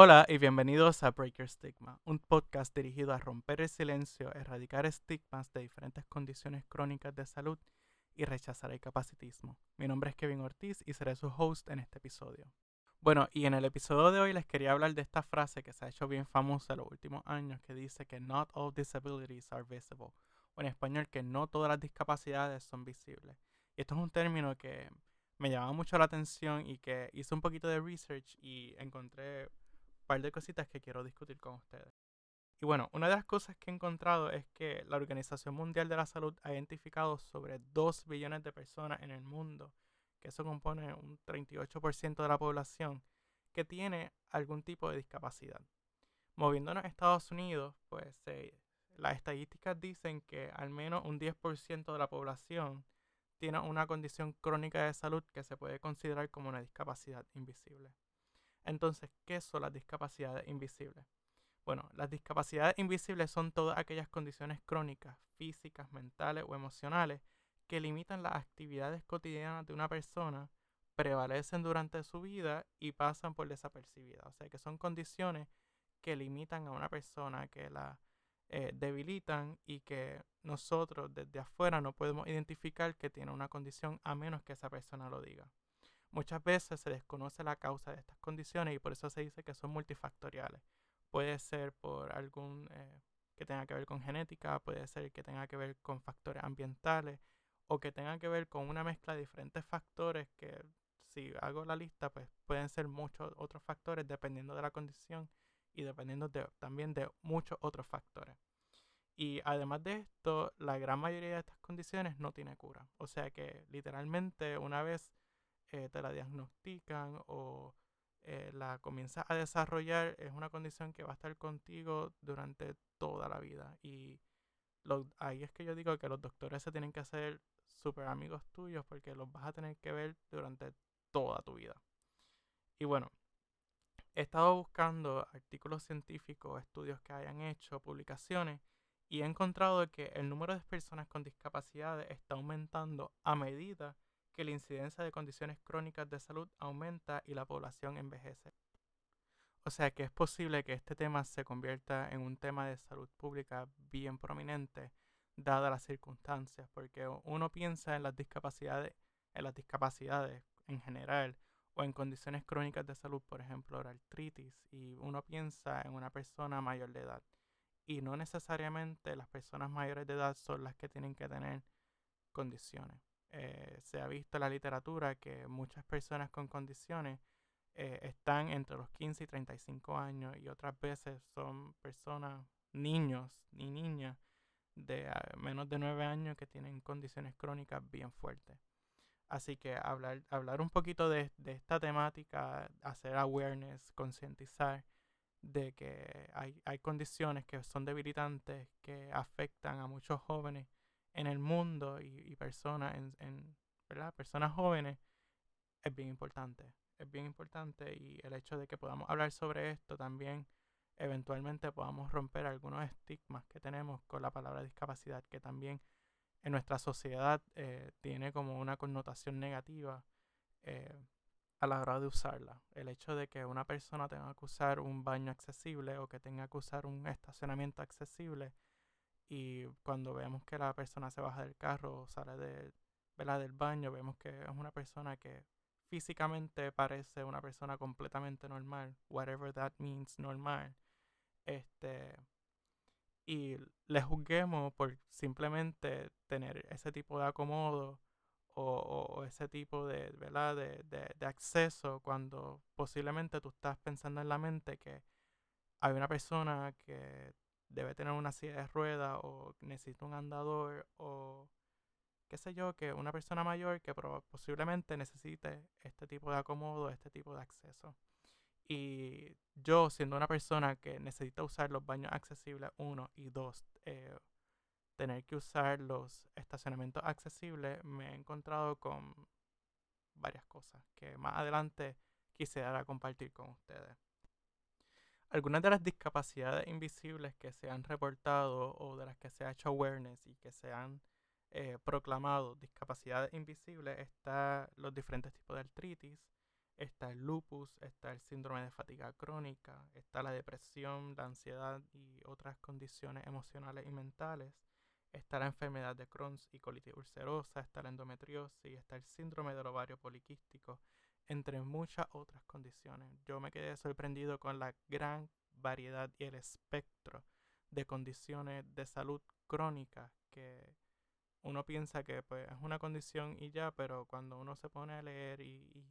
Hola y bienvenidos a Breaker Stigma, un podcast dirigido a romper el silencio, erradicar estigmas de diferentes condiciones crónicas de salud y rechazar el capacitismo. Mi nombre es Kevin Ortiz y seré su host en este episodio. Bueno, y en el episodio de hoy les quería hablar de esta frase que se ha hecho bien famosa en los últimos años que dice que not all disabilities are visible, o en español que no todas las discapacidades son visibles. Y esto es un término que me llamaba mucho la atención y que hice un poquito de research y encontré par de cositas que quiero discutir con ustedes. Y bueno, una de las cosas que he encontrado es que la Organización Mundial de la Salud ha identificado sobre 2 billones de personas en el mundo, que eso compone un 38% de la población, que tiene algún tipo de discapacidad. Moviéndonos a Estados Unidos, pues las estadísticas dicen que al menos un 10% de la población tiene una condición crónica de salud que se puede considerar como una discapacidad invisible. Entonces, ¿qué son las discapacidades invisibles? Bueno, las discapacidades invisibles son todas aquellas condiciones crónicas, físicas, mentales o emocionales que limitan las actividades cotidianas de una persona, prevalecen durante su vida y pasan por desapercibidas. O sea que son condiciones que limitan a una persona, que la eh, debilitan y que nosotros desde afuera no podemos identificar que tiene una condición a menos que esa persona lo diga. Muchas veces se desconoce la causa de estas condiciones y por eso se dice que son multifactoriales. Puede ser por algún eh, que tenga que ver con genética, puede ser que tenga que ver con factores ambientales o que tenga que ver con una mezcla de diferentes factores que si hago la lista pues pueden ser muchos otros factores dependiendo de la condición y dependiendo también de muchos otros factores. Y además de esto, la gran mayoría de estas condiciones no tiene cura. O sea que literalmente una vez eh, te la diagnostican o eh, la comienzas a desarrollar, es una condición que va a estar contigo durante toda la vida. Y ahí es que yo digo que los doctores se tienen que hacer súper amigos tuyos porque los vas a tener que ver durante toda tu vida. Y bueno, he estado buscando artículos científicos, estudios que hayan hecho, publicaciones, y he encontrado que el número de personas con discapacidades está aumentando a medida que la incidencia de condiciones crónicas de salud aumenta y la población envejece. O sea que es posible que este tema se convierta en un tema de salud pública bien prominente, dadas las circunstancias, porque uno piensa en las discapacidades, en las discapacidades en general, o en condiciones crónicas de salud, por ejemplo, la artritis, y uno piensa en una persona mayor de edad. Y no necesariamente las personas mayores de edad son las que tienen que tener condiciones. Eh, se ha visto en la literatura que muchas personas con condiciones eh, están entre los 15 y 35 años y otras veces son personas, niños y niñas de ah, menos de 9 años que tienen condiciones crónicas bien fuertes. Así que hablar, hablar un poquito de, de esta temática, hacer awareness, concientizar de que hay, hay condiciones que son debilitantes, que afectan a muchos jóvenes en el mundo y, personas, en, ¿verdad? personas jóvenes, es bien importante. Es bien importante y el hecho de que podamos hablar sobre esto también, eventualmente podamos romper algunos estigmas que tenemos con la palabra discapacidad, que también en nuestra sociedad eh, tiene como una connotación negativa eh, a la hora de usarla. El hecho de que una persona tenga que usar un baño accesible o que tenga que usar un estacionamiento accesible y cuando vemos que la persona se baja del carro o sale de, del baño, vemos que es una persona que físicamente parece una persona completamente normal, whatever that means normal. Este y le juzguemos por simplemente tener ese tipo de acomodo o, ese tipo de, ¿verdad? De, de, acceso cuando posiblemente tú estás pensando en la mente que hay una persona que debe tener una silla de ruedas o necesita un andador o qué sé yo, que una persona mayor que posiblemente necesite este tipo de acomodo, este tipo de acceso. Y yo, siendo una persona que necesita usar los baños accesibles, uno, y dos, eh, tener que usar los estacionamientos accesibles, me he encontrado con varias cosas que más adelante quisiera compartir con ustedes. Algunas de las discapacidades invisibles que se han reportado o de las que se ha hecho awareness y que se han eh, proclamado discapacidades invisibles están los diferentes tipos de artritis, está el lupus, está el síndrome de fatiga crónica, está la depresión, la ansiedad y otras condiciones emocionales y mentales, está la enfermedad de Crohn y colitis ulcerosa, está la endometriosis, está el síndrome del ovario poliquístico, entre muchas otras condiciones. Yo me quedé sorprendido con la gran variedad y el espectro de condiciones de salud crónica que uno piensa que pues, es una condición y ya, pero cuando uno se pone a leer y,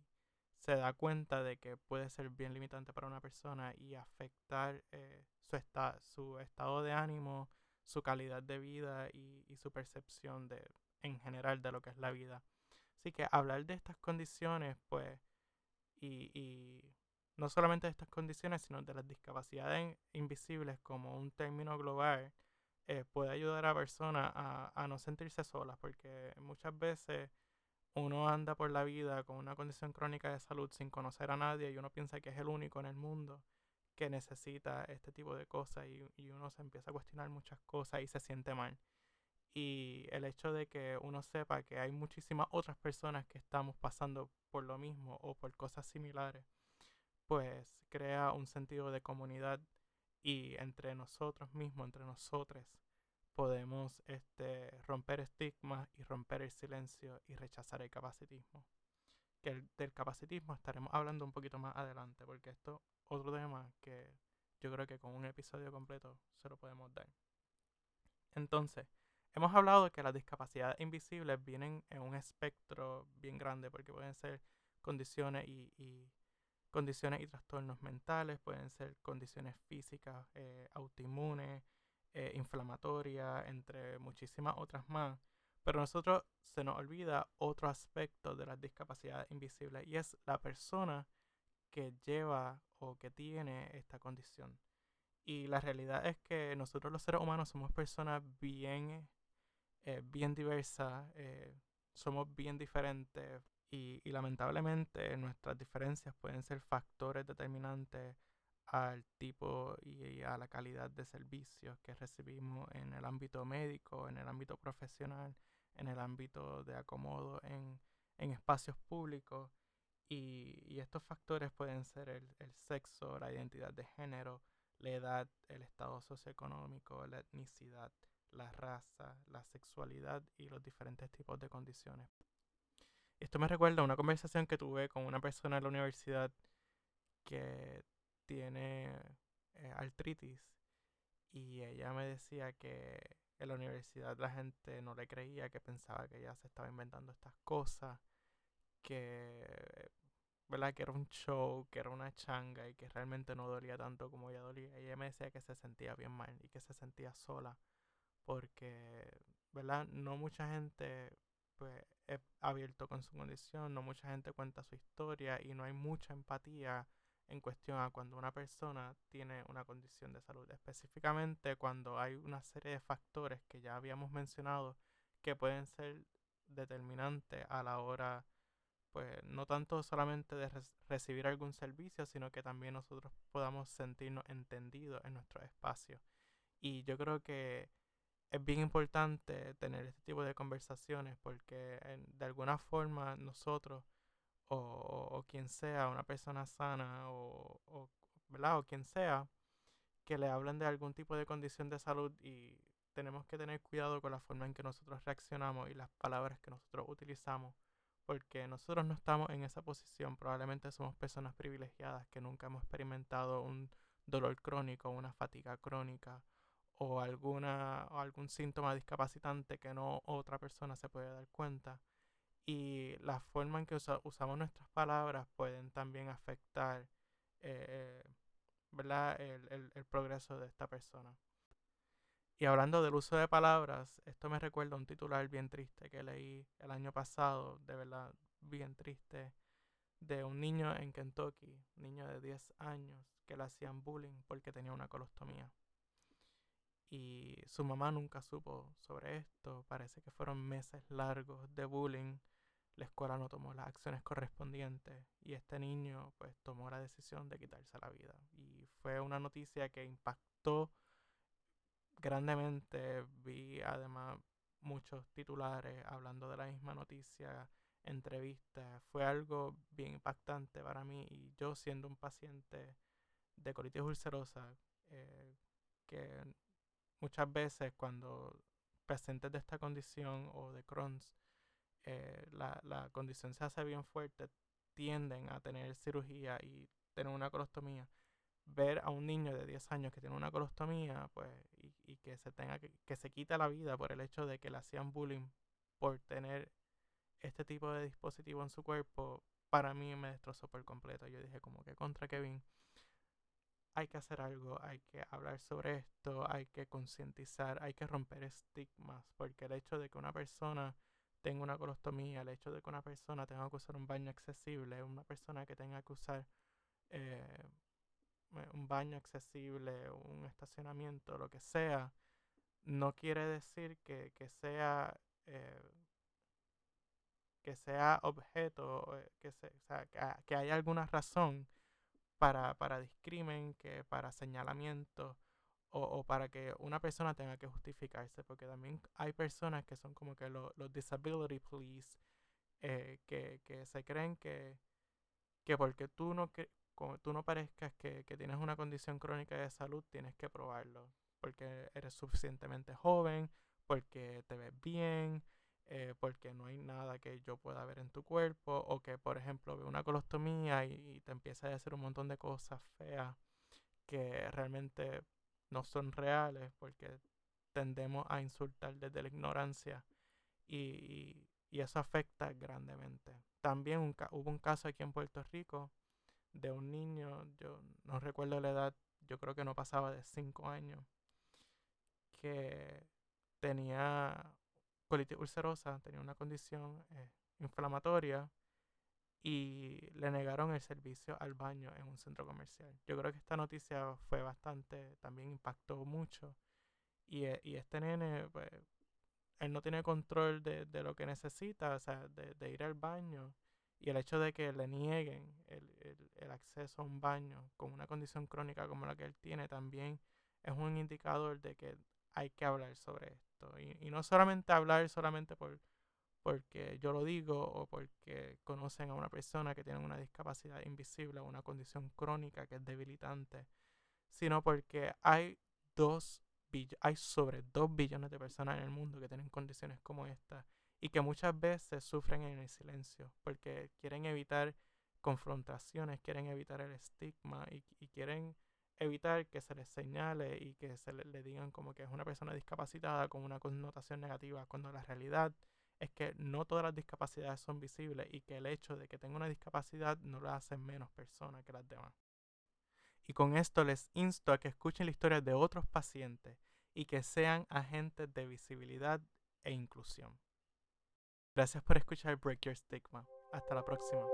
se da cuenta de que puede ser bien limitante para una persona y afectar eh, su, su estado de ánimo, su calidad de vida y, y, su percepción de, en general de lo que es la vida. Así que hablar de estas condiciones, pues, y, y no solamente de estas condiciones, sino de las discapacidades invisibles como un término global, eh, puede ayudar a personas a, a, no sentirse solas, porque muchas veces uno anda por la vida con una condición crónica de salud sin conocer a nadie y uno piensa que es el único en el mundo que necesita este tipo de cosas y, y uno se empieza a cuestionar muchas cosas y se siente mal. Y el hecho de que uno sepa que hay muchísimas otras personas que estamos pasando por lo mismo o por cosas similares, pues crea un sentido de comunidad y entre nosotros mismos, entre nosotros, podemos este, romper estigmas y romper el silencio y rechazar el capacitismo. Que el, del capacitismo estaremos hablando un poquito más adelante, porque esto es otro tema que yo creo que con un episodio completo se lo podemos dar. Entonces, hemos hablado de que las discapacidades invisibles vienen en un espectro bien grande, porque pueden ser condiciones y, condiciones y trastornos mentales, pueden ser condiciones físicas, eh, autoinmunes, eh, inflamatorias, entre muchísimas otras más. Pero a nosotros se nos olvida otro aspecto de las discapacidades invisibles y es la persona que lleva o que tiene esta condición. Y la realidad es que nosotros los seres humanos somos personas bien, eh, bien diversas, somos bien diferentes, y, lamentablemente nuestras diferencias pueden ser factores determinantes al tipo y, a la calidad de servicios que recibimos en el ámbito médico, en el ámbito profesional, en el ámbito de acomodo en, espacios públicos. Y, estos factores pueden ser el, el, sexo, la identidad de género, la edad, el estado socioeconómico, la etnicidad, la raza, la sexualidad y los diferentes tipos de condiciones. Esto me recuerda a una conversación que tuve con una persona en la universidad que tiene eh, artritis y ella me decía que en la universidad la gente no le creía, que pensaba que ella se estaba inventando estas cosas, que, ¿verdad? que era un show, que era una changa y que realmente no dolía tanto como ella dolía. Y ella me decía que se sentía bien mal y que se sentía sola porque, ¿verdad? No mucha gente pues es abierto con su condición, no mucha gente cuenta su historia y no hay mucha empatía en cuestión a cuando una persona tiene una condición de salud, específicamente cuando hay una serie de factores que ya habíamos mencionado que pueden ser determinantes a la hora, pues no tanto solamente de recibir algún servicio, sino que también nosotros podamos sentirnos entendidos en nuestro espacio. Y yo creo que es bien importante tener este tipo de conversaciones porque de alguna forma nosotros o, quien sea, una persona sana o, o, ¿verdad? o quien sea, que le hablen de algún tipo de condición de salud y tenemos que tener cuidado con la forma en que nosotros reaccionamos y las palabras que nosotros utilizamos porque nosotros no estamos en esa posición, probablemente somos personas privilegiadas que nunca hemos experimentado un dolor crónico, una fatiga crónica o, alguna, o algún síntoma discapacitante que no otra persona se puede dar cuenta. Y la forma en que usamos nuestras palabras pueden también afectar eh, ¿verdad? El, el, el, progreso de esta persona. Y hablando del uso de palabras, esto me recuerda un titular bien triste que leí el año pasado, de verdad bien triste, de un niño en Kentucky, niño de 10 años, que le hacían bullying porque tenía una colostomía y su mamá nunca supo sobre esto. Parece que fueron meses largos de bullying. La escuela no tomó las acciones correspondientes y este niño pues tomó la decisión de quitarse la vida. Y fue una noticia que impactó grandemente. Vi además muchos titulares hablando de la misma noticia entrevista fue algo bien impactante para mí y yo siendo un paciente de colitis ulcerosa eh, que muchas veces cuando pacientes de esta condición o de Crohn's eh, la, la condición se hace bien fuerte tienden a tener cirugía y tener una colostomía ver a un niño de 10 años que tiene una colostomía pues y, que se tenga que, que se quita la vida por el hecho de que le hacían bullying por tener este tipo de dispositivo en su cuerpo, para mí me destrozó por completo. Yo dije como que contra Kevin, hay que hacer algo, hay que hablar sobre esto, hay que concientizar, hay que romper estigmas, porque el hecho de que una persona tenga una colostomía, el hecho de que una persona tenga que usar un baño accesible, una persona que tenga que usar eh, un baño accesible, un estacionamiento, lo que sea, no quiere decir que, que sea eh, que sea objeto, eh, que, se, o que, que, haya alguna razón para, para discrimen, para señalamiento o, o, para que una persona tenga que justificarse, porque también hay personas que son como que lo, los disability police, eh, que, que, se creen que, que porque tú no, que, tú no parezcas que, que tienes una condición crónica de salud, tienes que probarlo, porque eres suficientemente joven, porque te ves bien, eh, porque no hay nada que yo pueda ver en tu cuerpo, o que, por ejemplo, ve una colostomía y, te empieza a hacer un montón de cosas feas que realmente no son reales, porque tendemos a insultar desde la ignorancia y, y eso afecta grandemente. También hubo un caso aquí en Puerto Rico de un niño, yo no recuerdo la edad, yo creo que no pasaba de 5 años, que tenía colitis ulcerosa, tenía una condición eh, inflamatoria y le negaron el servicio al baño en un centro comercial. Yo creo que esta noticia fue bastante, también impactó mucho. Y, eh, y este nene, pues, él no tiene control de, de lo que necesita, o sea, de, de, ir al baño. Y el hecho de que le nieguen el, el, el acceso a un baño con una condición crónica como la que él tiene también es un indicador de que hay que hablar sobre esto. Y, no solamente hablar solamente por porque yo lo digo o porque conocen a una persona que tiene una discapacidad invisible o una condición crónica que es debilitante, sino porque hay dos hay sobre dos billones de personas en el mundo que tienen condiciones como esta y que muchas veces sufren en el silencio porque quieren evitar confrontaciones, quieren evitar el estigma y, y quieren evitar que se les señale y que se le, le, digan como que es una persona discapacitada con una connotación negativa, cuando la realidad es que no todas las discapacidades son visibles y que el hecho de que tenga una discapacidad no la hace menos persona que las demás. Y con esto les insto a que escuchen la historia de otros pacientes y que sean agentes de visibilidad e inclusión. Gracias por escuchar Break Your Stigma. Hasta la próxima.